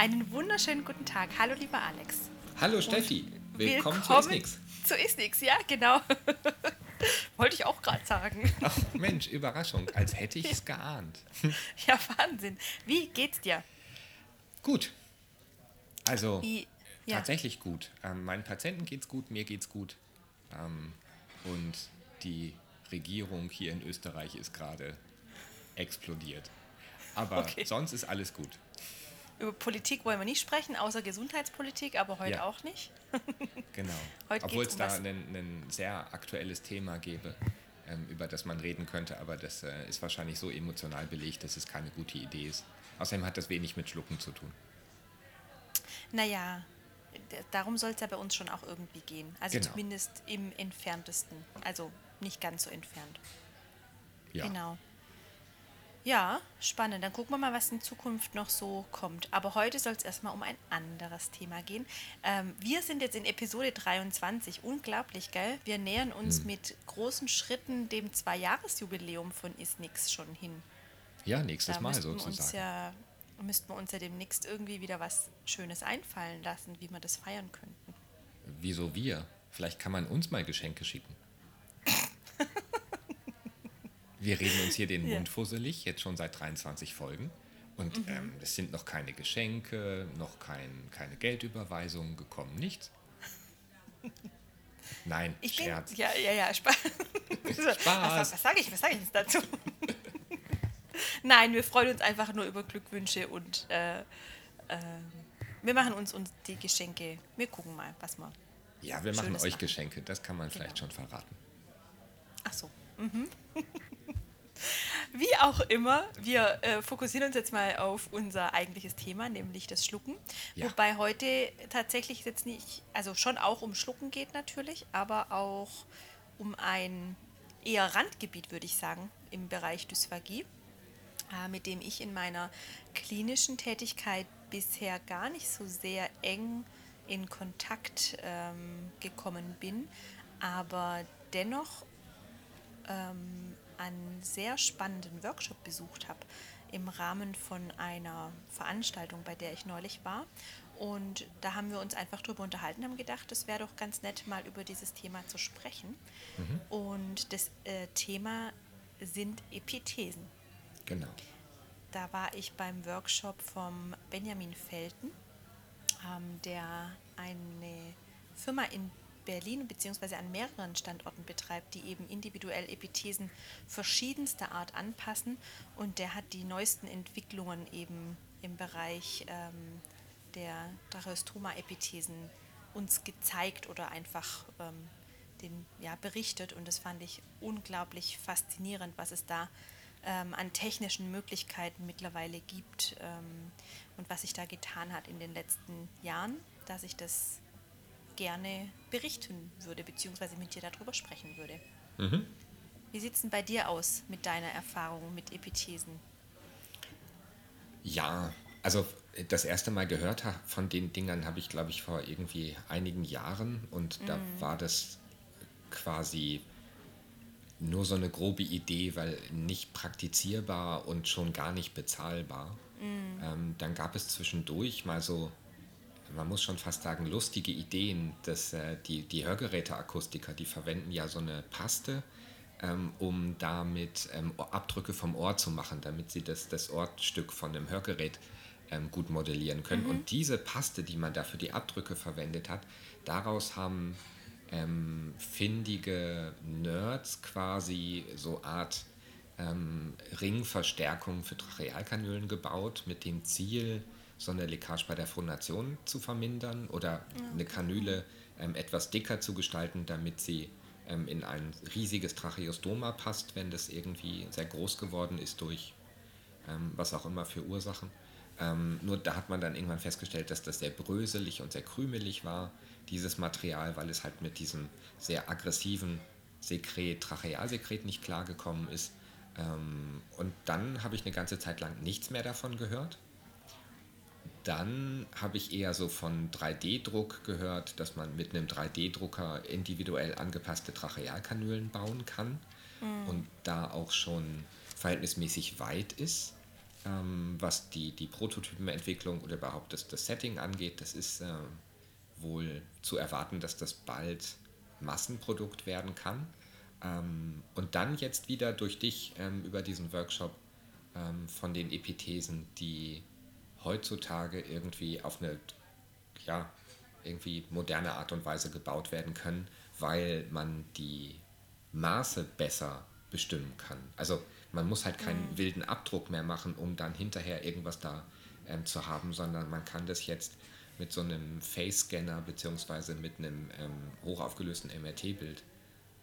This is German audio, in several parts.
Einen wunderschönen guten Tag. Hallo, lieber Alex. Hallo, Steffi. Willkommen, willkommen zu Isnix. Zu Isnix, ja, genau. Wollte ich auch gerade sagen. Ach, Mensch, Überraschung. Als hätte ich es geahnt. Ja, Wahnsinn. Wie geht's dir? Gut. Also, Wie, ja. tatsächlich gut. Ähm, meinen Patienten geht's gut, mir geht's gut. Ähm, und die Regierung hier in Österreich ist gerade explodiert. Aber Okay. sonst ist alles gut. Über Politik wollen wir nicht sprechen, außer Gesundheitspolitik, aber heute Ja. auch nicht. Genau. Heute Obwohl es um da ein, sehr aktuelles Thema gäbe, ähm, über das man reden könnte, aber das äh, ist wahrscheinlich so emotional belegt, dass es keine gute Idee ist. Außerdem hat das wenig mit Schlucken zu tun. Naja, darum soll es ja bei uns schon auch irgendwie gehen. Also Genau. zumindest im entferntesten. Also nicht ganz so entfernt. Ja. Genau. Ja, spannend. Dann gucken wir mal, was in Zukunft noch so kommt. Aber heute soll es erstmal um ein anderes Thema gehen. Ähm, wir sind jetzt in Episode 23. Unglaublich, gell? Wir nähern uns Hm. mit großen Schritten dem Zwei-Jahres-Jubiläum von Isnix schon hin. Ja, nächstes Da Mal sozusagen. ja müssten wir uns ja demnächst irgendwie wieder was Schönes einfallen lassen, wie wir das feiern könnten. Wieso wir? Vielleicht kann man uns mal Geschenke schicken. Wir reden uns hier den Ja. Mund fusselig, jetzt schon seit 23 Folgen. Und Mhm. ähm, es sind noch keine Geschenke, noch kein, keine Geldüberweisungen gekommen, nichts. Nein, Ich Scherz. bin ja ja ja Spaß. Was, was sage ich? Was sage ich jetzt dazu? Nein, wir freuen uns einfach nur über Glückwünsche und äh, äh, wir machen uns, uns die Geschenke. Wir gucken mal, was wir. Ja, wir machen euch machen. Geschenke, das kann man vielleicht Genau. schon verraten. Ach so. Mhm. Wie auch immer, wir äh, fokussieren uns jetzt mal auf unser eigentliches Thema, nämlich das Schlucken. Ja. Wobei heute tatsächlich jetzt nicht, also schon auch um Schlucken geht natürlich, aber auch um ein eher Randgebiet, würde ich sagen, im Bereich Dysphagie, äh, mit dem ich in meiner klinischen Tätigkeit bisher gar nicht so sehr eng in Kontakt ähm, gekommen bin, aber dennoch ähm, einen sehr spannenden Workshop besucht habe im Rahmen von einer Veranstaltung, bei der ich neulich war. Und da haben wir uns einfach drüber unterhalten, haben gedacht, es wäre doch ganz nett, mal über dieses Thema zu sprechen. Und das äh, Thema sind Epithesen. Genau. Da war ich beim Workshop vom Benjamin Felten, ähm, der eine Firma in Berlin bzw. an mehreren Standorten betreibt, die eben individuell Epithesen verschiedenster Art anpassen. Und der hat die neuesten Entwicklungen eben im Bereich ähm, der Tracheostoma-Epithesen uns gezeigt oder einfach ähm, den, ja, berichtet. Und das fand ich unglaublich faszinierend, was es da ähm, an technischen Möglichkeiten mittlerweile gibt ähm, und was sich da getan hat in den letzten Jahren, dass ich das gerne berichten würde, beziehungsweise mit dir darüber sprechen würde. Wie sieht es denn bei dir aus mit deiner Erfahrung mit Epithesen? Ja, also das erste Mal gehört von den Dingern habe ich, glaube ich, vor irgendwie einigen Jahren und da war das quasi nur so eine grobe Idee, weil nicht praktizierbar und schon gar nicht bezahlbar. Ähm, dann gab es zwischendurch mal so, man muss schon fast sagen, lustige Ideen, dass äh, die, die Hörgeräteakustiker, die verwenden ja so eine Paste, ähm, um damit ähm, Abdrücke vom Ohr zu machen, damit sie das, das Ohrstück von dem Hörgerät ähm, gut modellieren können. Und diese Paste, die man da für die Abdrücke verwendet hat, daraus haben ähm, findige Nerds quasi so Art ähm, Ringverstärkung für Trachealkanülen gebaut, mit dem Ziel, so eine Leckage bei der Phonation zu vermindern oder eine Kanüle ähm, etwas dicker zu gestalten, damit sie ähm, in ein riesiges Tracheostoma passt, wenn das irgendwie sehr groß geworden ist durch ähm, was auch immer für Ursachen. Ähm, nur da hat man dann irgendwann festgestellt, dass das sehr bröselig und sehr krümelig war, dieses Material, weil es halt mit diesem sehr aggressiven Sekret, Trachealsekret nicht klargekommen ist. Ähm, und dann habe ich eine ganze Zeit lang nichts mehr davon gehört. Dann habe ich eher so von 3D-Druck gehört, dass man mit einem 3D-Drucker individuell angepasste Trachealkanülen bauen kann und da auch schon verhältnismäßig weit ist. ähm, was die, die Prototypenentwicklung oder überhaupt das, das Setting angeht. Das ist äh, wohl zu erwarten, dass das bald Massenprodukt werden kann. Ähm, und dann jetzt wieder durch dich ähm, über diesen Workshop ähm, von den Epithesen, die heutzutage irgendwie auf eine ja, irgendwie moderne Art und Weise gebaut werden können, weil man die Maße besser bestimmen kann. Also man muss halt keinen mhm. wilden Abdruck mehr machen, um dann hinterher irgendwas da ähm, zu haben, sondern man kann das jetzt mit so einem Face-Scanner bzw. mit einem ähm, hochaufgelösten MRT-Bild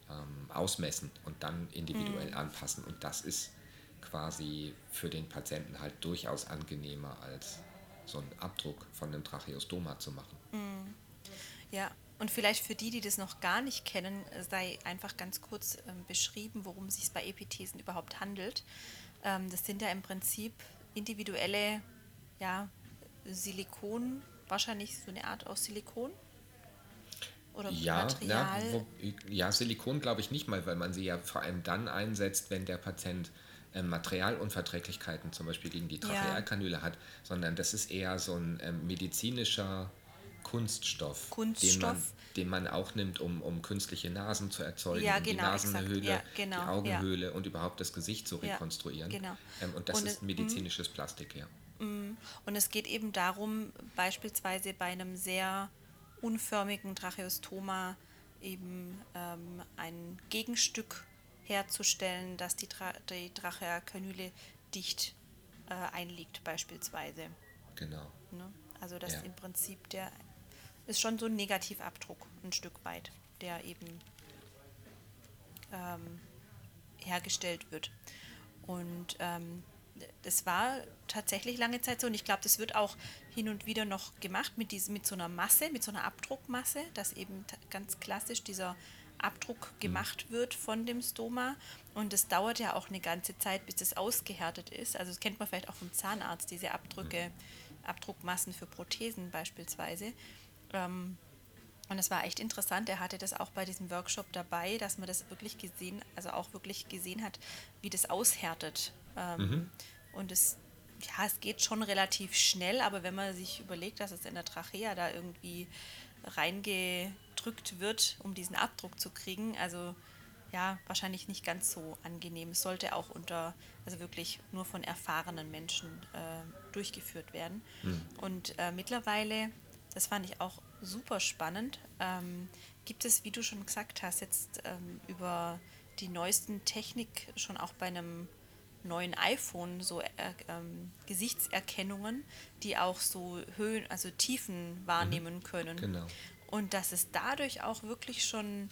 ähm, ausmessen und dann individuell mhm. anpassen. Und das ist quasi für den Patienten halt durchaus angenehmer als so einen Abdruck von einem Tracheostoma zu machen. Mhm. Ja, und vielleicht für die, die das noch gar nicht kennen, sei einfach ganz kurz ähm, beschrieben, worum es sich bei Epithesen überhaupt handelt. Ähm, das sind ja im Prinzip individuelle ja, Silikon, wahrscheinlich so eine Art aus Silikon. Oder ja, Material. Ja, wo, ja Silikon glaube ich nicht mal, weil man sie ja vor allem dann einsetzt, wenn der Patient ähm, Materialunverträglichkeiten zum Beispiel gegen die Trachealkanüle ja. hat, sondern das ist eher so ein ähm, medizinischer Kunststoff, Kunststoff. Den, man, den man auch nimmt, um, um künstliche Nasen zu erzeugen, ja, um die genau, Nasenhöhle, ja, genau, die Augenhöhle und überhaupt das Gesicht zu rekonstruieren. Genau. Ähm, und das und ist medizinisches Plastik, ja. Mm. Und es geht eben darum, beispielsweise bei einem sehr unförmigen Tracheostoma eben ähm, ein Gegenstück herzustellen, dass die, Tra die Trachealkanüle dicht äh, einliegt beispielsweise. Genau. Ne? Also dass ja. im Prinzip der ist schon so ein Negativabdruck ein Stück weit, der eben ähm, hergestellt wird. Und ähm, das war tatsächlich lange Zeit so und ich glaube, das wird auch hin und wieder noch gemacht mit, diesem, mit so einer Masse, mit so einer Abdruckmasse, dass eben ganz klassisch dieser Abdruck gemacht wird von dem Stoma und es dauert ja auch eine ganze Zeit, bis es ausgehärtet ist. Also das kennt man vielleicht auch vom Zahnarzt, diese Abdrücke. Abdruckmassen für Prothesen beispielsweise. Ähm, und es war echt interessant. Er hatte das auch bei diesem Workshop dabei, dass man das wirklich gesehen, also auch wirklich gesehen hat, wie das aushärtet. Ähm, mhm. Und es, ja, es geht schon relativ schnell, aber wenn man sich überlegt, dass es in der Trachea da irgendwie reingedrückt wird, um diesen Abdruck zu kriegen, also ja, wahrscheinlich nicht ganz so angenehm. Es sollte auch unter, also wirklich nur von erfahrenen Menschen äh, durchgeführt werden. Mhm. Und äh, mittlerweile, das fand ich auch super spannend. Ähm, gibt es, wie du schon gesagt hast, jetzt ähm, über die neuesten Technik schon auch bei einem neuen iPhone so äh, ähm, Gesichtserkennungen, die auch so Höhen, also Tiefen wahrnehmen mhm. können. Genau. Und dass es dadurch auch wirklich schon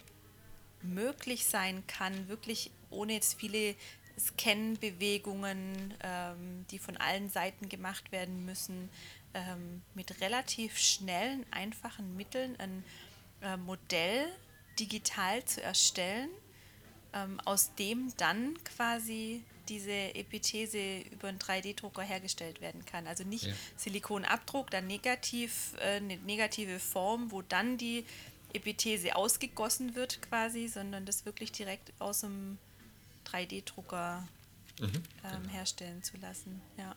möglich sein kann, wirklich ohne jetzt viele Scan-Bewegungen, ähm, die von allen Seiten gemacht werden müssen, ähm, mit relativ schnellen, einfachen Mitteln ein äh, Modell digital zu erstellen, ähm, aus dem dann quasi diese Epithese über einen 3D-Drucker hergestellt werden kann. Also nicht ja. Silikonabdruck, dann negativ, äh, eine negative Form, wo dann die Epithese ausgegossen wird quasi, sondern das wirklich direkt aus dem 3D-Drucker mhm, ähm, genau. herstellen zu lassen. Ja.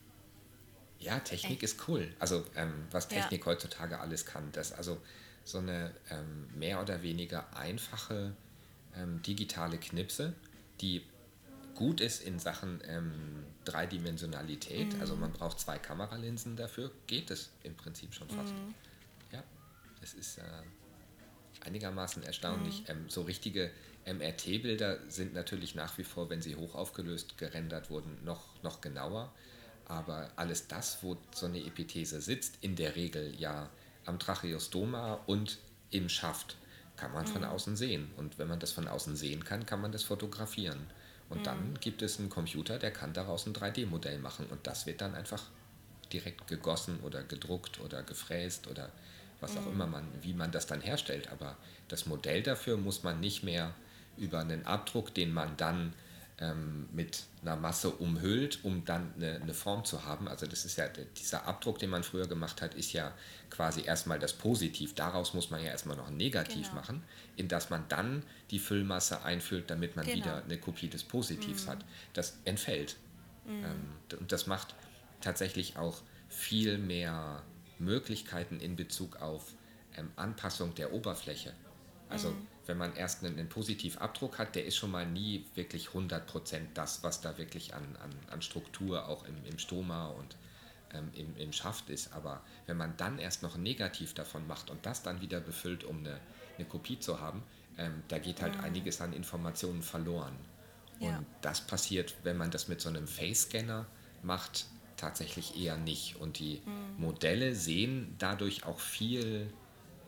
Ja, Technik Echt? ist cool. Also ähm, was Technik ja. heutzutage alles kann. Das also so eine ähm, mehr oder weniger einfache ähm, digitale Knipse, die gut ist in Sachen ähm, Dreidimensionalität. Mhm. Also man braucht zwei Kameralinsen dafür, geht es im Prinzip schon fast. Mhm. Ja, es ist äh, einigermaßen erstaunlich. Mhm. Ähm, so richtige MRT-Bilder sind natürlich nach wie vor, wenn sie hoch aufgelöst gerendert wurden, noch, noch genauer. Aber alles das, wo so eine Epithese sitzt, in der Regel ja am Tracheostoma und im Schaft, kann man von mhm. außen sehen. Und wenn man das von außen sehen kann, kann man das fotografieren. Und mhm. dann gibt es einen Computer, der kann daraus ein 3D-Modell machen. Und das wird dann einfach direkt gegossen oder gedruckt oder gefräst oder was auch mhm. immer man, wie man das dann herstellt. Aber das Modell dafür muss man nicht mehr über einen Abdruck, den man dann ähm, mit einer Masse umhüllt, um dann eine, eine, Form zu haben. Also das ist ja, dieser Abdruck, den man früher gemacht hat, ist ja quasi erstmal das Positiv. Daraus muss man ja erstmal noch ein Negativ genau. machen, in das man dann die Füllmasse einfüllt, damit man genau. wieder eine Kopie des Positivs mhm. hat. Das entfällt. Mhm. Ähm, und das macht tatsächlich auch viel mehr Möglichkeiten in Bezug auf ähm, Anpassung der Oberfläche. Also mhm. Wenn man erst einen, einen Positivabdruck hat, der ist schon mal nie wirklich 100% das, was da wirklich an, an, an Struktur auch im, im Stoma und ähm, im, im Schaft ist. Aber wenn man dann erst noch ein Negativ davon macht und das dann wieder befüllt, um eine, eine Kopie zu haben, ähm, da geht halt mhm. einiges an Informationen verloren. Ja. Und das passiert, wenn man das mit so einem Face-Scanner macht, tatsächlich eher nicht. Und die mhm. Modelle sehen dadurch auch viel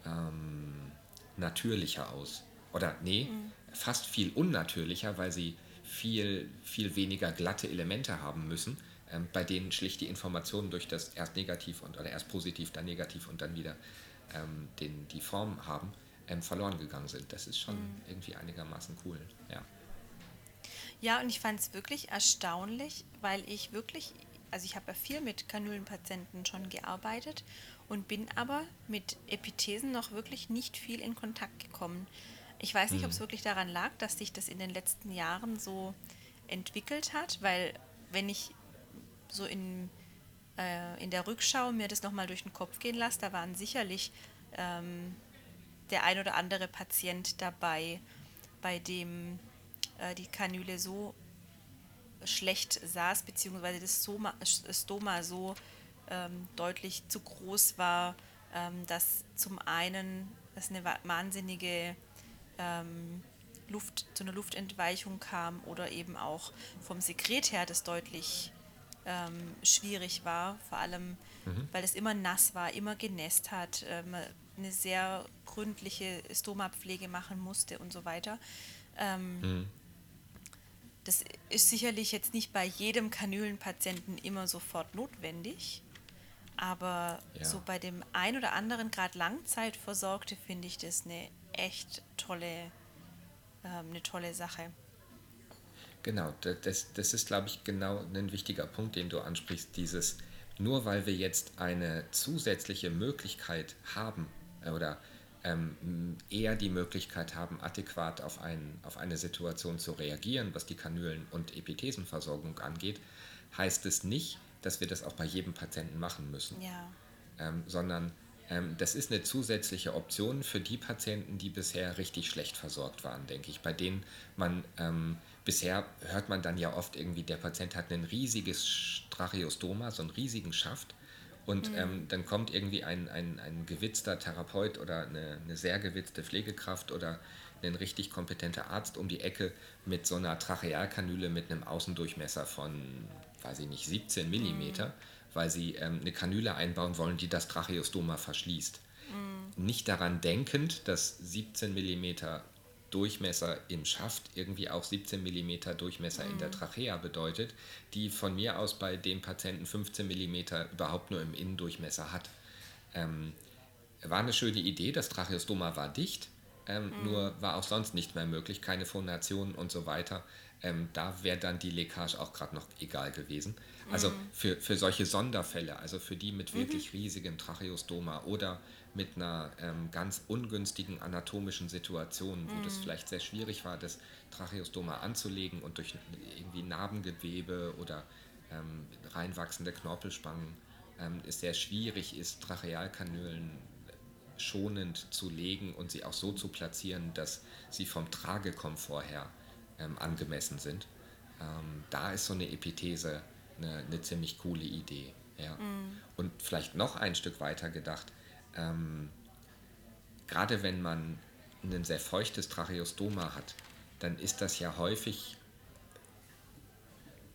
ähm, natürlicher aus. Oder nee, mhm. fast viel unnatürlicher, weil sie viel, viel weniger glatte Elemente haben müssen, ähm, bei denen schlicht die Informationen durch das erst negativ und oder erst positiv, dann negativ und dann wieder ähm, den, die Form haben, ähm, verloren gegangen sind. Das ist schon mhm. irgendwie einigermaßen cool. Ja. Ja, und ich fand es wirklich erstaunlich, weil ich wirklich, also ich habe ja viel mit Kanülenpatienten schon gearbeitet und bin aber mit Epithesen noch wirklich nicht viel in Kontakt gekommen. Ich weiß nicht, mhm. ob es wirklich daran lag, dass sich das in den letzten Jahren so entwickelt hat, weil wenn ich so in, äh, in der Rückschau mir das nochmal durch den Kopf gehen lasse, da waren sicherlich ähm, der ein oder andere Patient dabei, bei dem äh, die Kanüle so schlecht saß, beziehungsweise das Stoma, Stoma so ähm, deutlich zu groß war, ähm, dass zum einen es eine wahnsinnige ähm, Luft, zu einer Luftentweichung kam oder eben auch vom Sekret her das deutlich ähm, schwierig war, vor allem mhm. weil es immer nass war, immer genässt hat, ähm, eine sehr gründliche Stomapflege machen musste und so weiter. Ähm, mhm. Das ist sicherlich jetzt nicht bei jedem Kanülenpatienten immer sofort notwendig, aber ja. so bei dem ein oder anderen, gerade Langzeitversorgte, finde ich das eine echt tolle, ähm, eine tolle Sache. Genau, das, das ist, glaube ich, genau ein wichtiger Punkt, den du ansprichst. Dieses, nur weil wir jetzt eine zusätzliche Möglichkeit haben äh, oder ähm, eher die Möglichkeit haben, adäquat auf, ein, auf eine Situation zu reagieren, was die Kanülen- und Epithesenversorgung angeht, heißt es nicht, dass wir das auch bei jedem Patienten machen müssen, ja. ähm, sondern das ist eine zusätzliche Option für die Patienten, die bisher richtig schlecht versorgt waren, denke ich, bei denen man ähm, bisher hört man dann ja oft irgendwie, der Patient hat ein riesiges Tracheostoma, so einen riesigen Schaft und mhm. ähm, dann kommt irgendwie ein, ein, ein gewitzter Therapeut oder eine, eine sehr gewitzte Pflegekraft oder ein richtig kompetenter Arzt um die Ecke mit so einer Trachealkanüle mit einem Außendurchmesser von, weiß ich nicht, 17 mm, mhm. Weil sie ähm, eine Kanüle einbauen wollen, die das Tracheostoma verschließt. Mhm. Nicht daran denkend, dass 17 mm Durchmesser im Schaft irgendwie auch 17 mm Durchmesser mhm. in der mhm. Trachea bedeutet, die von mir aus bei dem Patienten 15 mm überhaupt nur im Innendurchmesser hat. Ähm, war eine schöne Idee, das Tracheostoma war dicht, ähm, mhm. nur war auch sonst nicht mehr möglich, keine Phonation und so weiter. Ähm, da wäre dann die Leckage auch gerade noch egal gewesen. Also mhm. für, für solche Sonderfälle, also für die mit wirklich mhm. riesigem Tracheostoma oder mit einer ähm, ganz ungünstigen anatomischen Situation, wo mhm. das vielleicht sehr schwierig war, das Tracheostoma anzulegen und durch irgendwie Narbengewebe oder ähm, reinwachsende Knorpelspangen ähm, es sehr schwierig ist, Trachealkanülen schonend zu legen und sie auch so zu platzieren, dass sie vom Tragekomfort her ähm, angemessen sind. Ähm, da ist so eine Epithese eine, eine ziemlich coole Idee. Ja. Mhm. Und vielleicht noch ein Stück weiter gedacht, ähm, gerade wenn man ein sehr feuchtes Tracheostoma hat, dann ist das ja häufig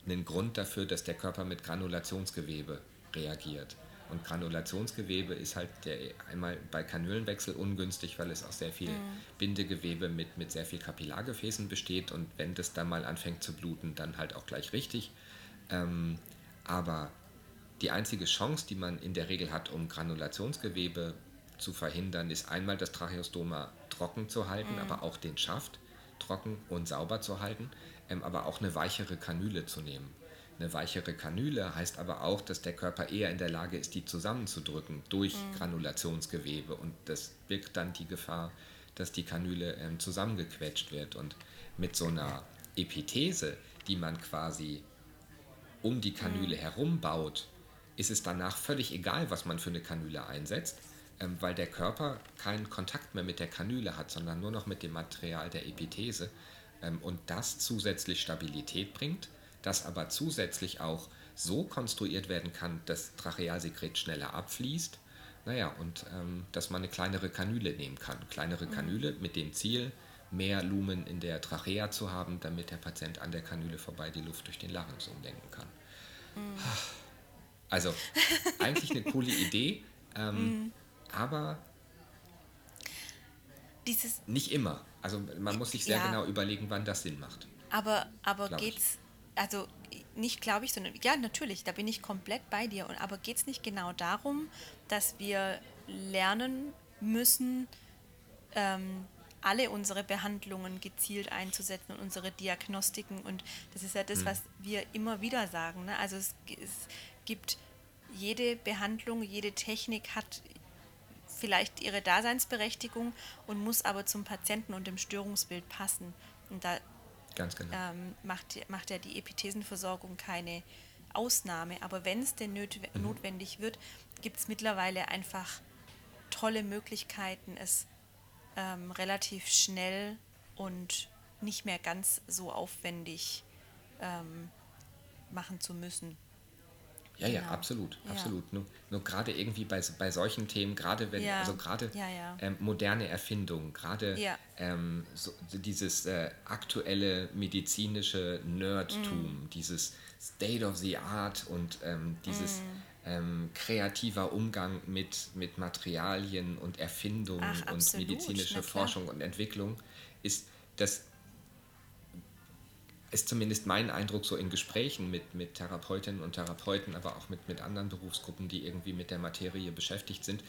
ein Grund dafür, dass der Körper mit Granulationsgewebe reagiert. Und Granulationsgewebe ist halt der, einmal bei Kanülenwechsel ungünstig, weil es aus sehr viel mhm. Bindegewebe mit, mit sehr viel Kapillargefäßen besteht und wenn das dann mal anfängt zu bluten, dann halt auch gleich richtig. Ähm, aber die einzige Chance, die man in der Regel hat, um Granulationsgewebe zu verhindern, ist einmal das Tracheostoma trocken zu halten, mhm. aber auch den Schaft trocken und sauber zu halten, ähm, aber auch eine weichere Kanüle zu nehmen. Eine weichere Kanüle heißt aber auch, dass der Körper eher in der Lage ist, die zusammenzudrücken durch mhm. Granulationsgewebe und das birgt dann die Gefahr, dass die Kanüle ähm, zusammengequetscht wird. Und mit so einer Epithese, die man quasi um die Kanüle mhm. herum baut, ist es danach völlig egal, was man für eine Kanüle einsetzt, ähm, weil der Körper keinen Kontakt mehr mit der Kanüle hat, sondern nur noch mit dem Material der Epithese ähm, und das zusätzlich Stabilität bringt, das aber zusätzlich auch so konstruiert werden kann, dass Trachealsekret schneller abfließt. Naja, und ähm, dass man eine kleinere Kanüle nehmen kann. Kleinere Kanüle mit dem Ziel, mehr Lumen in der Trachea zu haben, damit der Patient an der Kanüle vorbei die Luft durch den Larynx umlenken kann. Mhm. Also eigentlich eine coole Idee, ähm, mhm. aber Dieses nicht immer. Also man muss sich sehr ja. genau überlegen, wann das Sinn macht. Aber, aber geht's, also nicht glaube ich, sondern ja, natürlich, da bin ich komplett bei dir. Und, aber geht es nicht genau darum, dass wir lernen müssen, ähm, alle unsere Behandlungen gezielt einzusetzen und unsere Diagnostiken. Und das ist ja das, hm. was wir immer wieder sagen. Ne? Also es, es gibt jede Behandlung, jede Technik hat vielleicht ihre Daseinsberechtigung und muss aber zum Patienten und dem Störungsbild passen. Und da Ganz genau. ähm, macht, macht ja die Epithesenversorgung keine Ausnahme. Aber wenn es denn mhm. notwendig wird, gibt es mittlerweile einfach tolle Möglichkeiten, es ähm, relativ schnell und nicht mehr ganz so aufwendig ähm, machen zu müssen. Ja, genau. ja, absolut, ja. absolut. Nur, nur gerade irgendwie bei, bei solchen Themen, gerade wenn, also gerade ähm, moderne Erfindungen, gerade ähm, so, dieses äh, aktuelle medizinische Nerdtum, mm. dieses State of the Art und ähm, dieses mm. Kreativer Umgang mit, mit Materialien und Erfindungen Ach, und medizinische Forschung und Entwicklung, ist das ist zumindest mein Eindruck so in Gesprächen mit, mit Therapeutinnen und Therapeuten, aber auch mit, mit anderen Berufsgruppen, die irgendwie mit der Materie beschäftigt sind,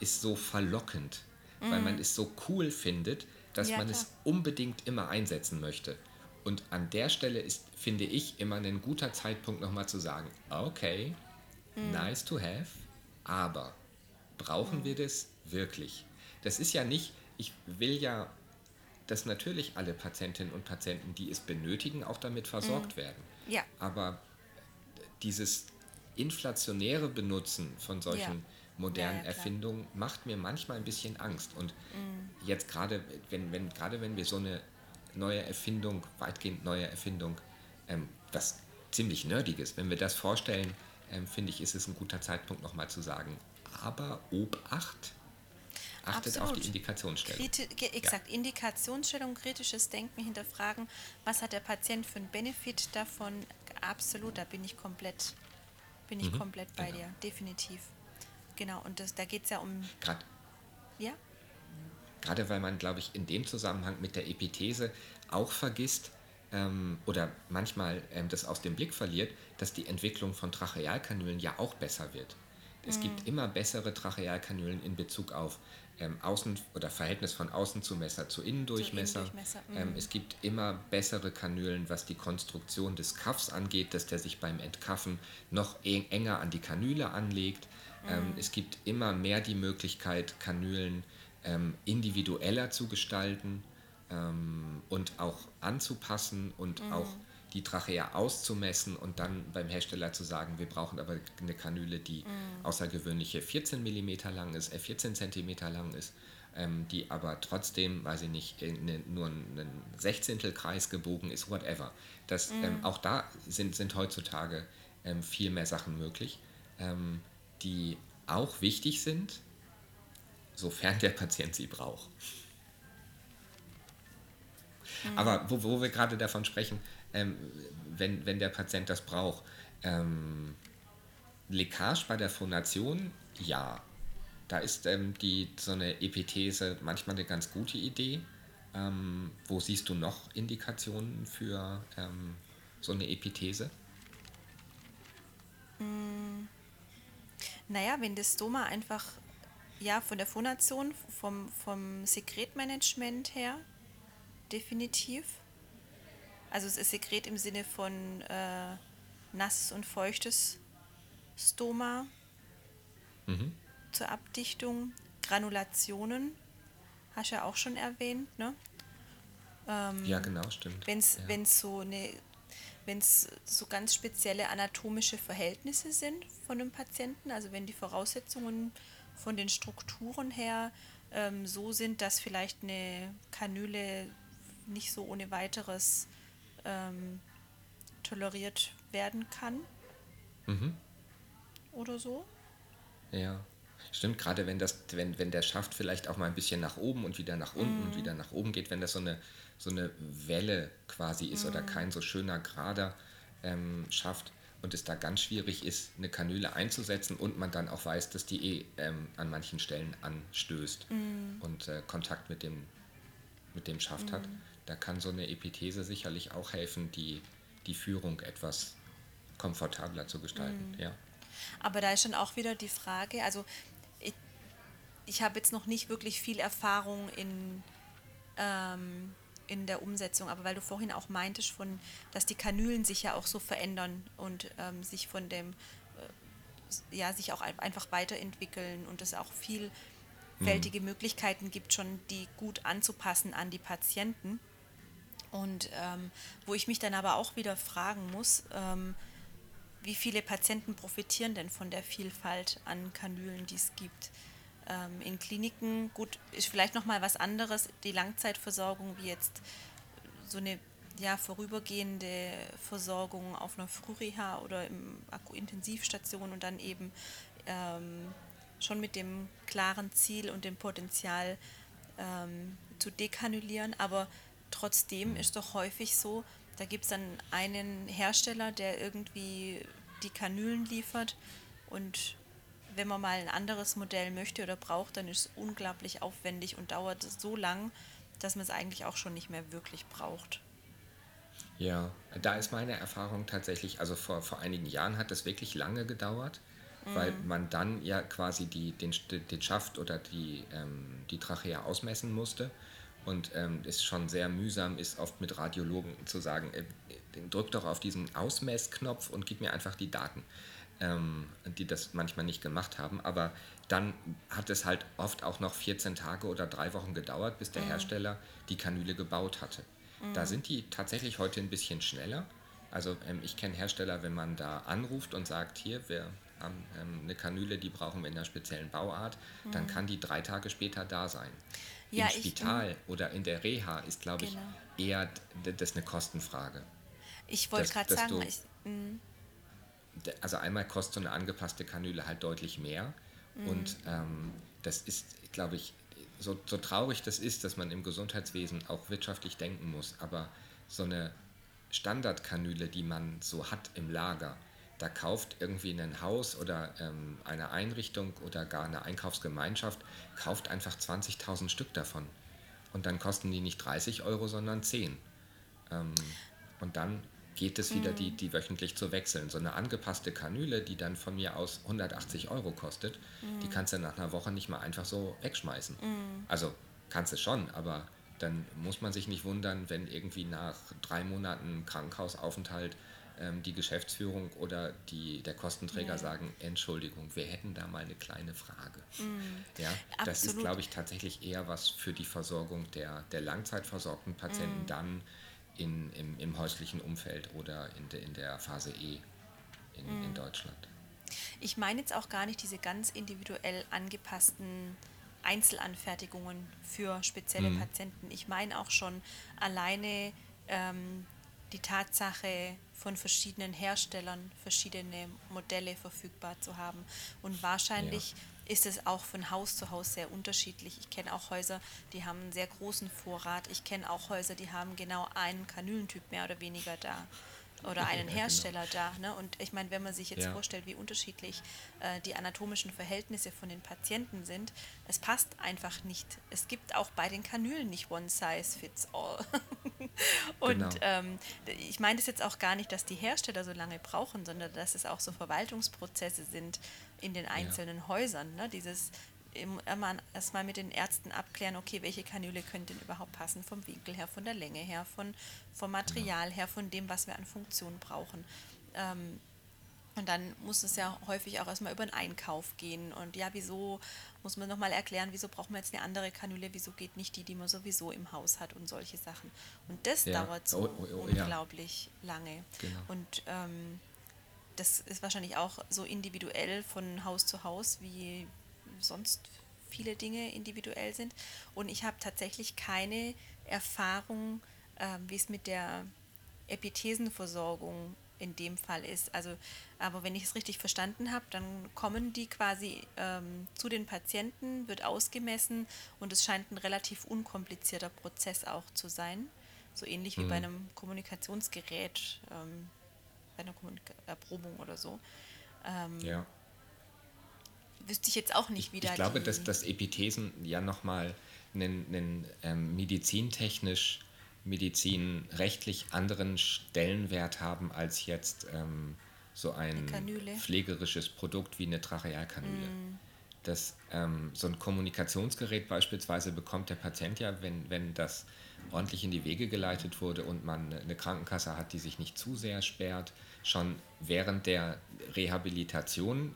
ist so verlockend, mhm. weil man es so cool findet, dass ja, man klar. es unbedingt immer einsetzen möchte. Und an der Stelle ist, finde ich, immer ein guter Zeitpunkt nochmal zu sagen, okay, mhm. nice to have, aber brauchen mhm. wir das wirklich? Das ist ja nicht, ich will ja dass natürlich alle Patientinnen und Patienten, die es benötigen, auch damit versorgt mhm. werden. Ja. Aber dieses inflationäre Benutzen von solchen ja. modernen ja, Erfindungen macht mir manchmal ein bisschen Angst. Und mhm. jetzt gerade, wenn, wenn, gerade wenn wir so eine neue Erfindung, weitgehend neue Erfindung, ähm, was ziemlich nerdiges, wenn wir das vorstellen, ähm, finde ich, ist es ein guter Zeitpunkt nochmal zu sagen, aber Obacht, Achtet Absolut. auf die Indikationsstellung. Kriti exakt, ja. Indikationsstellung, kritisches Denken hinterfragen. Was hat der Patient für einen Benefit davon? Absolut, da bin ich komplett, bin ich mhm. komplett bei genau. dir, definitiv. Genau, und das, da geht es ja um. Gerade. Ja? Gerade weil man, glaube ich, in dem Zusammenhang mit der Epithese auch vergisst, ähm, oder manchmal ähm, das aus dem Blick verliert, dass die Entwicklung von Trachealkanülen ja auch besser wird. Es mhm. gibt immer bessere Trachealkanülen in Bezug auf ähm, Außen- oder Verhältnis von Außenzumesser zu Innendurchmesser. Zu Innendurchmesser. Ähm, mhm. es gibt immer bessere Kanülen, was die Konstruktion des Kaffs angeht, dass der sich beim Entkaffen noch enger an die Kanüle anlegt. Ähm, mhm. es gibt immer mehr die Möglichkeit, Kanülen ähm, individueller zu gestalten ähm, und auch anzupassen und mhm. auch die Trachea auszumessen und dann beim Hersteller zu sagen, wir brauchen aber eine Kanüle, die mm. außergewöhnliche 14 mm lang ist, äh 14 cm lang ist, ähm, die aber trotzdem, weiß ich nicht, eine, nur einen Sechzehntel Kreis gebogen ist, whatever. Das, mm. ähm, auch da sind, sind heutzutage ähm, viel mehr Sachen möglich, ähm, die auch wichtig sind, sofern der Patient sie braucht. Mm. Aber wo, wo wir gerade davon sprechen, ähm, wenn, wenn der Patient das braucht. Ähm, Leckage bei der Phonation, ja. Da ist ähm, die, so eine Epithese manchmal eine ganz gute Idee. Ähm, wo siehst du noch Indikationen für ähm, so eine Epithese? Mm, naja, wenn das Stoma einfach ja, von der Phonation, vom, vom Sekretmanagement her, definitiv. Also es ist Sekret im Sinne von äh, nasses und feuchtes Stoma mhm. zur Abdichtung. Granulationen, hast du ja auch schon erwähnt, ne? Ähm, ja, genau, stimmt. Wenn es ja. so eine, wenn es so ganz spezielle anatomische Verhältnisse sind von einem Patienten, also wenn die Voraussetzungen von den Strukturen her ähm, so sind, dass vielleicht eine Kanüle nicht so ohne weiteres ähm, toleriert werden kann. Mhm. Oder so. Ja. Stimmt, gerade wenn das, wenn, wenn der Schaft vielleicht auch mal ein bisschen nach oben und wieder nach unten mm. und wieder nach oben geht, wenn das so eine, so eine Welle quasi ist mm. oder kein so schöner gerader ähm, Schaft und es da ganz schwierig ist, eine Kanüle einzusetzen und man dann auch weiß, dass die eh ähm, an manchen Stellen anstößt mm. und äh, Kontakt mit dem, mit dem Schaft hat, da kann so eine Epithese sicherlich auch helfen, die, die Führung etwas komfortabler zu gestalten. Ja. Aber da ist schon auch wieder die Frage, also ich, ich habe jetzt noch nicht wirklich viel Erfahrung in, ähm, in der Umsetzung, aber weil du vorhin auch meintest, von, dass die Kanülen sich ja auch so verändern und ähm, sich von dem, äh, ja, sich auch einfach weiterentwickeln und es auch vielfältige mhm. Möglichkeiten gibt, schon die gut anzupassen an die Patienten. Und ähm, wo ich mich dann aber auch wieder fragen muss, ähm, wie viele Patienten profitieren denn von der Vielfalt an Kanülen, die es gibt? Ähm, in Kliniken, gut, ist vielleicht nochmal was anderes, die Langzeitversorgung, wie jetzt so eine ja, vorübergehende Versorgung auf einer Frühreha oder im Akku-Intensivstation und dann eben ähm, schon mit dem klaren Ziel und dem Potenzial ähm, zu dekanülieren. Aber trotzdem ist doch häufig so, da gibt es dann einen Hersteller, der irgendwie die Kanülen liefert und wenn man mal ein anderes Modell möchte oder braucht, dann ist es unglaublich aufwendig und dauert so lang, dass man es eigentlich auch schon nicht mehr wirklich braucht. Ja, da ist meine Erfahrung tatsächlich, also vor, vor einigen Jahren hat das wirklich lange gedauert, mhm. weil man dann ja quasi die, den, den Schaft oder die, ähm, die Trachea ausmessen musste und ähm, es schon sehr mühsam ist, oft mit Radiologen zu sagen, äh, drück doch auf diesen Ausmessknopf und gib mir einfach die Daten, ähm, die das manchmal nicht gemacht haben. Aber dann hat es halt oft auch noch 14 Tage oder drei Wochen gedauert, bis der mhm. Hersteller die Kanüle gebaut hatte. Mhm. Da sind die tatsächlich heute ein bisschen schneller. Also ähm, ich kenne Hersteller, wenn man da anruft und sagt, hier, wir haben ähm, eine Kanüle, die brauchen wir in einer speziellen Bauart, mhm. dann kann die drei Tage später da sein ja, im Spital ich, oder in der Reha ist, glaube ich, genau. eher das eine Kostenfrage. Ich wollte gerade sagen, du, ich, mm. also einmal kostet so eine angepasste Kanüle halt deutlich mehr mm. und ähm, das ist, glaube ich, so, so traurig das ist, dass man im Gesundheitswesen auch wirtschaftlich denken muss, aber so eine Standardkanüle, die man so hat im Lager, da kauft irgendwie ein Haus oder ähm, eine Einrichtung oder gar eine Einkaufsgemeinschaft, kauft einfach 20.000 Stück davon. Und dann kosten die nicht 30 Euro, sondern 10. Ähm, und dann geht es wieder, mhm. die, die wöchentlich zu wechseln. So eine angepasste Kanüle, die dann von mir aus 180 Euro kostet, mhm. die kannst du nach einer Woche nicht mal einfach so wegschmeißen. Mhm. Also kannst du schon, aber dann muss man sich nicht wundern, wenn irgendwie nach drei Monaten Krankenhausaufenthalt ähm, die Geschäftsführung oder die, der Kostenträger ja. sagen, Entschuldigung, wir hätten da mal eine kleine Frage. Mhm. Ja, das ist, glaube ich, tatsächlich eher was für die Versorgung der, der langzeitversorgten Patienten mhm. dann in, im, im häuslichen Umfeld oder in, de, in der Phase E in, mhm. in Deutschland. Ich meine jetzt auch gar nicht diese ganz individuell angepassten Einzelanfertigungen für spezielle mhm. Patienten. Ich meine auch schon alleine ähm, die Tatsache, von verschiedenen Herstellern verschiedene Modelle verfügbar zu haben. Und wahrscheinlich ja. ist es auch von Haus zu Haus sehr unterschiedlich. Ich kenne auch Häuser, die haben einen sehr großen Vorrat. Ich kenne auch Häuser, die haben genau einen Kanülentyp mehr oder weniger da oder einen genau. Hersteller da. Ne? Und ich meine, wenn man sich jetzt ja. vorstellt, wie unterschiedlich äh, die anatomischen Verhältnisse von den Patienten sind, es passt einfach nicht. Es gibt auch bei den Kanülen nicht One Size Fits All. Und genau. ähm, ich meine das jetzt auch gar nicht, dass die Hersteller so lange brauchen, sondern dass es auch so Verwaltungsprozesse sind in den einzelnen ja. Häusern. Ne? Dieses immer erstmal mit den Ärzten abklären, okay, welche Kanüle könnte denn überhaupt passen, vom Winkel her, von der Länge her, von, vom Material her, von dem, was wir an Funktionen brauchen. Ähm, Und dann muss es ja häufig auch erstmal über den Einkauf gehen. Und ja, wieso muss man nochmal erklären, wieso braucht man jetzt eine andere Kanüle, wieso geht nicht die, die man sowieso im Haus hat und solche Sachen. Und das ja. dauert so oh, oh, oh, unglaublich ja. lange. Genau. Und ähm, das ist wahrscheinlich auch so individuell von Haus zu Haus, wie sonst viele Dinge individuell sind. Und ich habe tatsächlich keine Erfahrung, äh, wie es mit der Epithesenversorgung in dem Fall ist. Also, aber wenn ich es richtig verstanden habe, dann kommen die quasi ähm, zu den Patienten, wird ausgemessen und es scheint ein relativ unkomplizierter Prozess auch zu sein. So ähnlich wie mhm. bei einem Kommunikationsgerät, ähm, bei einer Kommunika Erprobung oder so. Ähm, ja. Wüsste ich jetzt auch nicht, wie ich, da Ich glaube, dass das Epithesen ja nochmal einen, einen ähm, medizintechnisch medizinrechtlich anderen Stellenwert haben als jetzt ähm, so ein pflegerisches Produkt wie eine Trachealkanüle. Mm. Das, ähm, so ein Kommunikationsgerät beispielsweise bekommt der Patient ja, wenn, wenn das ordentlich in die Wege geleitet wurde und man eine Krankenkasse hat, die sich nicht zu sehr sperrt, schon während der Rehabilitation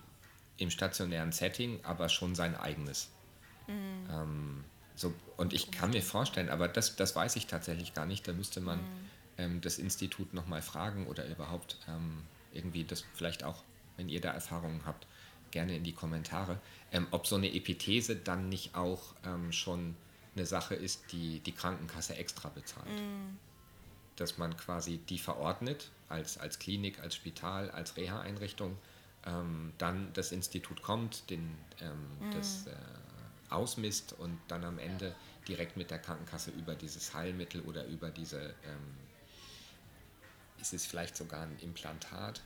im stationären Setting, aber schon sein eigenes. Mm. Ähm, so, und ich kann mir vorstellen, aber das, das weiß ich tatsächlich gar nicht, da müsste man mhm. ähm, das Institut nochmal fragen oder überhaupt ähm, irgendwie das vielleicht auch, wenn ihr da Erfahrungen habt, gerne in die Kommentare, ähm, ob so eine Epithese dann nicht auch ähm, schon eine Sache ist, die die Krankenkasse extra bezahlt. Mhm. Dass man quasi die verordnet als, als Klinik, als Spital, als Reha-Einrichtung, ähm, dann das Institut kommt, den, ähm, mhm. das äh, ausmisst und dann am Ende direkt mit der Krankenkasse über dieses Heilmittel oder über diese, ähm, ist es vielleicht sogar ein Implantat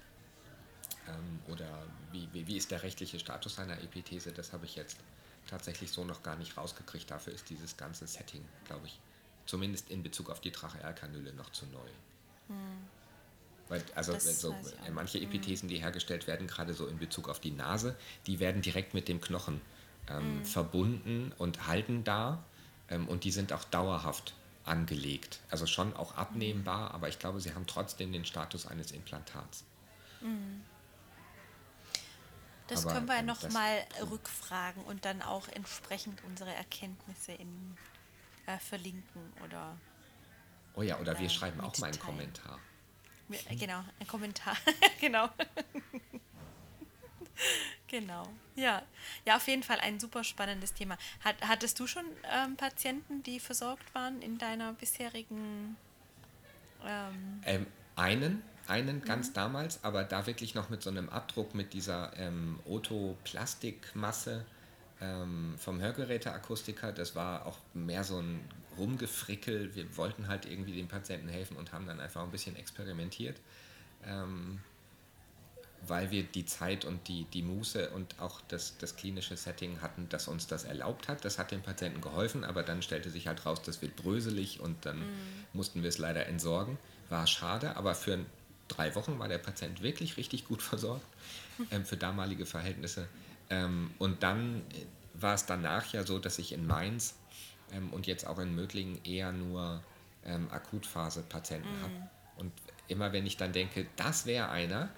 ähm, oder wie, wie, wie ist der rechtliche Status einer Epithese, das habe ich jetzt tatsächlich so noch gar nicht rausgekriegt. Dafür ist dieses ganze Setting, glaube ich, zumindest in Bezug auf die Trachealkanüle noch zu neu. Hm. Weil, also so, manche. Epithesen, die hergestellt werden, gerade so in Bezug auf die Nase, die werden direkt mit dem Knochen ähm, mhm. verbunden und halten da ähm, und die sind auch dauerhaft angelegt. Also schon auch abnehmbar, aber ich glaube, sie haben trotzdem den Status eines Implantats. Mhm. Das aber, können wir ähm, nochmal rückfragen und dann auch entsprechend unsere Erkenntnisse in, äh, verlinken oder. Oh ja, oder wir schreiben auch mal einen Kommentar. Genau, ein Kommentar, genau. Genau. Ja. Ja, auf jeden Fall ein super spannendes Thema. Hat, hattest du schon ähm, Patienten, die versorgt waren in deiner bisherigen ähm ähm, einen, einen ganz mhm. damals, aber da wirklich noch mit so einem Abdruck mit dieser ähm, Otto-Plastikmasse ähm, vom Hörgeräteakustiker. Das war auch mehr so ein Rumgefrickel. Wir wollten halt irgendwie dem Patienten helfen und haben dann einfach ein bisschen experimentiert. Ähm, weil wir die Zeit und die, die Muße und auch das, das klinische Setting hatten, das uns das erlaubt hat. Das hat dem Patienten geholfen, aber dann stellte sich halt raus, das wird bröselig und dann mhm. mussten wir es leider entsorgen. War schade, aber für drei Wochen war der Patient wirklich richtig gut versorgt ähm, für damalige Verhältnisse. Ähm, und dann äh, war es danach ja so, dass ich in Mainz ähm, und jetzt auch in Mödlingen eher nur ähm, Akutphase-Patienten mhm. habe. Und immer wenn ich dann denke, das wäre einer,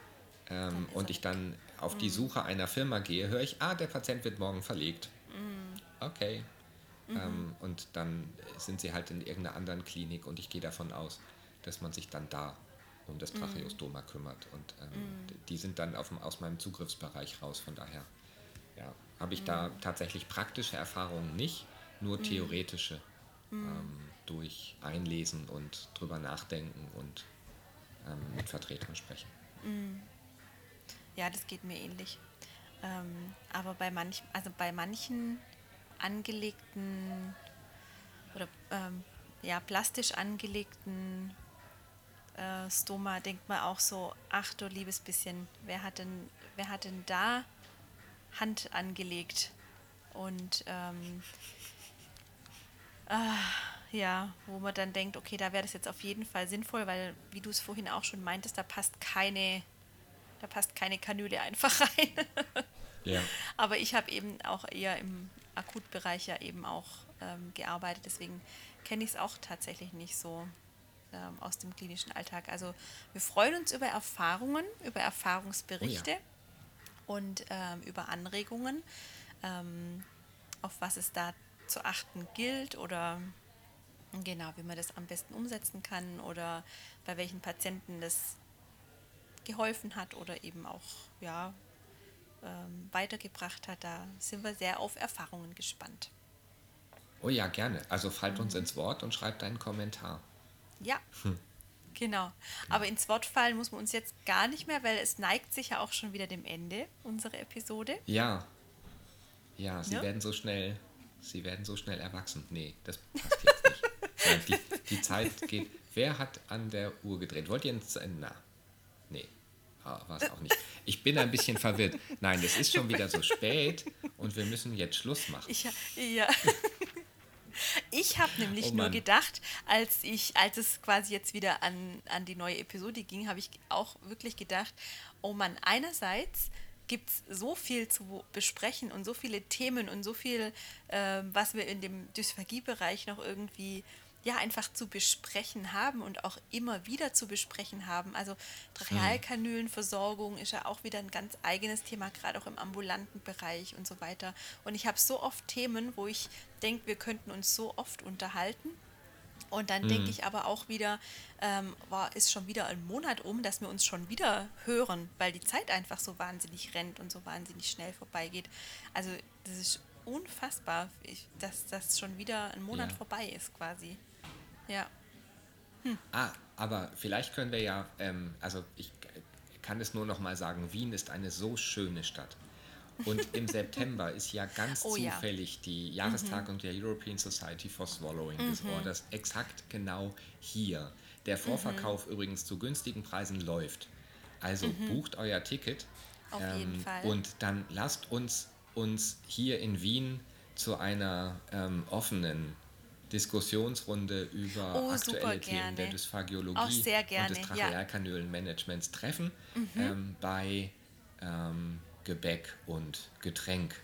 ähm, und ich dann auf die mhm. Suche einer Firma gehe, höre ich, ah, der Patient wird morgen verlegt. Mhm. Okay. Mhm. Ähm, und dann sind sie halt in irgendeiner anderen Klinik und ich gehe davon aus, dass man sich dann da um das Tracheostoma kümmert. Und ähm, die sind dann auf, aus meinem Zugriffsbereich raus. Von daher ja, habe ich da tatsächlich praktische Erfahrungen nicht, nur theoretische ähm, durch Einlesen und drüber nachdenken und ähm, mit Vertretern sprechen. Ja, das geht mir ähnlich. Ähm, aber bei manch, also bei manchen angelegten oder ähm, ja, plastisch angelegten äh, Stoma denkt man auch so, ach du liebes bisschen, wer hat denn, wer hat denn da Hand angelegt? Und ähm, äh, ja, wo man dann denkt, okay, da wäre das jetzt auf jeden Fall sinnvoll, weil, wie du es vorhin auch schon meintest, da passt keine da passt keine Kanüle einfach rein. ja. Aber ich habe eben auch eher im Akutbereich ja eben auch ähm, gearbeitet, deswegen kenne ich es auch tatsächlich nicht so. ähm, aus dem klinischen Alltag. Also wir freuen uns über Erfahrungen, über Erfahrungsberichte Oh und ähm, über Anregungen, ähm, auf was es da zu achten gilt oder genau, wie man das am besten umsetzen kann oder bei welchen Patienten das geholfen hat oder eben auch ja, ähm, weitergebracht hat. Da sind wir sehr auf Erfahrungen gespannt. Oh ja, gerne. Also fallt uns ins Wort und schreibt einen Kommentar. Ja, genau. Aber ins Wort fallen muss man uns jetzt gar nicht mehr, weil es neigt sich ja auch schon wieder dem Ende unserer Episode. Ja. Ja, sie Ja? werden so schnell, sie werden so schnell erwachsen. Nee, das passt jetzt nicht. Nein, die, die Zeit geht. Wer hat an der Uhr gedreht? Wollt ihr ins Na? Nee. Ah, War es auch nicht. Ich bin ein bisschen verwirrt. Nein, es ist schon wieder so spät und wir müssen jetzt Schluss machen. Ich, ja. Ich habe nämlich Oh nur gedacht, als ich, als es quasi jetzt wieder an, an die neue Episode ging, habe ich auch wirklich gedacht, oh Mann, einerseits gibt es so viel zu besprechen und so viele Themen und so viel, ähm, was wir in dem Dysphagie-Bereich noch irgendwie ja einfach zu besprechen haben und auch immer wieder zu besprechen haben. Also Trachealkanülenversorgung ist ja auch wieder ein ganz eigenes Thema, gerade auch im ambulanten Bereich und so weiter. Und ich habe so oft Themen, wo ich denke, wir könnten uns so oft unterhalten. Und dann denke ich aber auch wieder, ähm, war, ist schon wieder ein Monat um, dass wir uns schon wieder hören, weil die Zeit einfach so wahnsinnig rennt und so wahnsinnig schnell vorbeigeht. Also das ist unfassbar, ich, dass das schon wieder ein Monat Ja. vorbei ist quasi. Ja. Ah, aber vielleicht können wir ja, ähm, also ich kann es nur noch mal sagen, Wien ist eine so schöne Stadt. Und im September ist ja ganz Oh ja. zufällig die Jahrestagung der European Society for Swallowing Disorders exakt genau hier. Der Vorverkauf übrigens zu günstigen Preisen läuft. Also bucht euer Ticket ähm, Auf jeden Fall. und dann lasst uns uns hier in Wien zu einer ähm, offenen Diskussionsrunde über Oh, aktuelle Themen der. Dysphagiologie und des ja. Trachealkanülenmanagements treffen ähm, bei ähm, Gebäck und Getränk.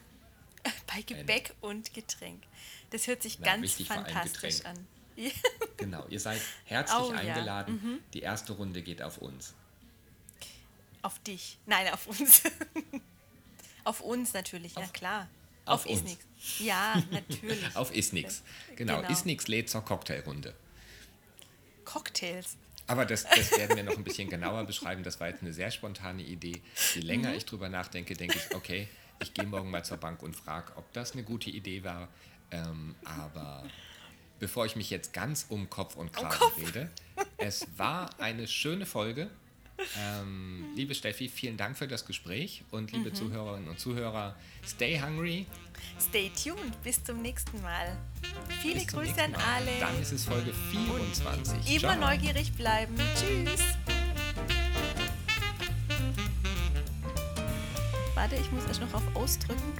Bei Gebäck und Getränk. Das hört sich Na, ganz fantastisch an. Genau, ihr seid herzlich Oh, ja. eingeladen. Die erste Runde geht auf uns. Auf dich. Nein, auf uns. auf uns natürlich, na Auf- klar. auf Ist uns. nix. Ja, natürlich. Auf Isnix. Genau, Genau. Isnix lädt zur Cocktailrunde. Cocktails. Aber das, das werden wir noch ein bisschen genauer beschreiben. Das war jetzt eine sehr spontane Idee. Je länger Mhm. ich drüber nachdenke, denke ich, okay, ich gehe morgen mal zur Bank und frage, ob das eine gute Idee war. Ähm, aber bevor ich mich jetzt ganz um Kopf und Kragen Kopf. rede, es war eine schöne Folge. Ähm, liebe Steffi, vielen Dank für das Gespräch und liebe Mhm. Zuhörerinnen und Zuhörer, stay hungry. Stay tuned. Bis zum nächsten Mal. Viele Bis Grüße an alle. Dann ist es Folge 24. Immer Ciao. neugierig bleiben. Tschüss. Warte, ich muss erst noch auf Ausdrücken.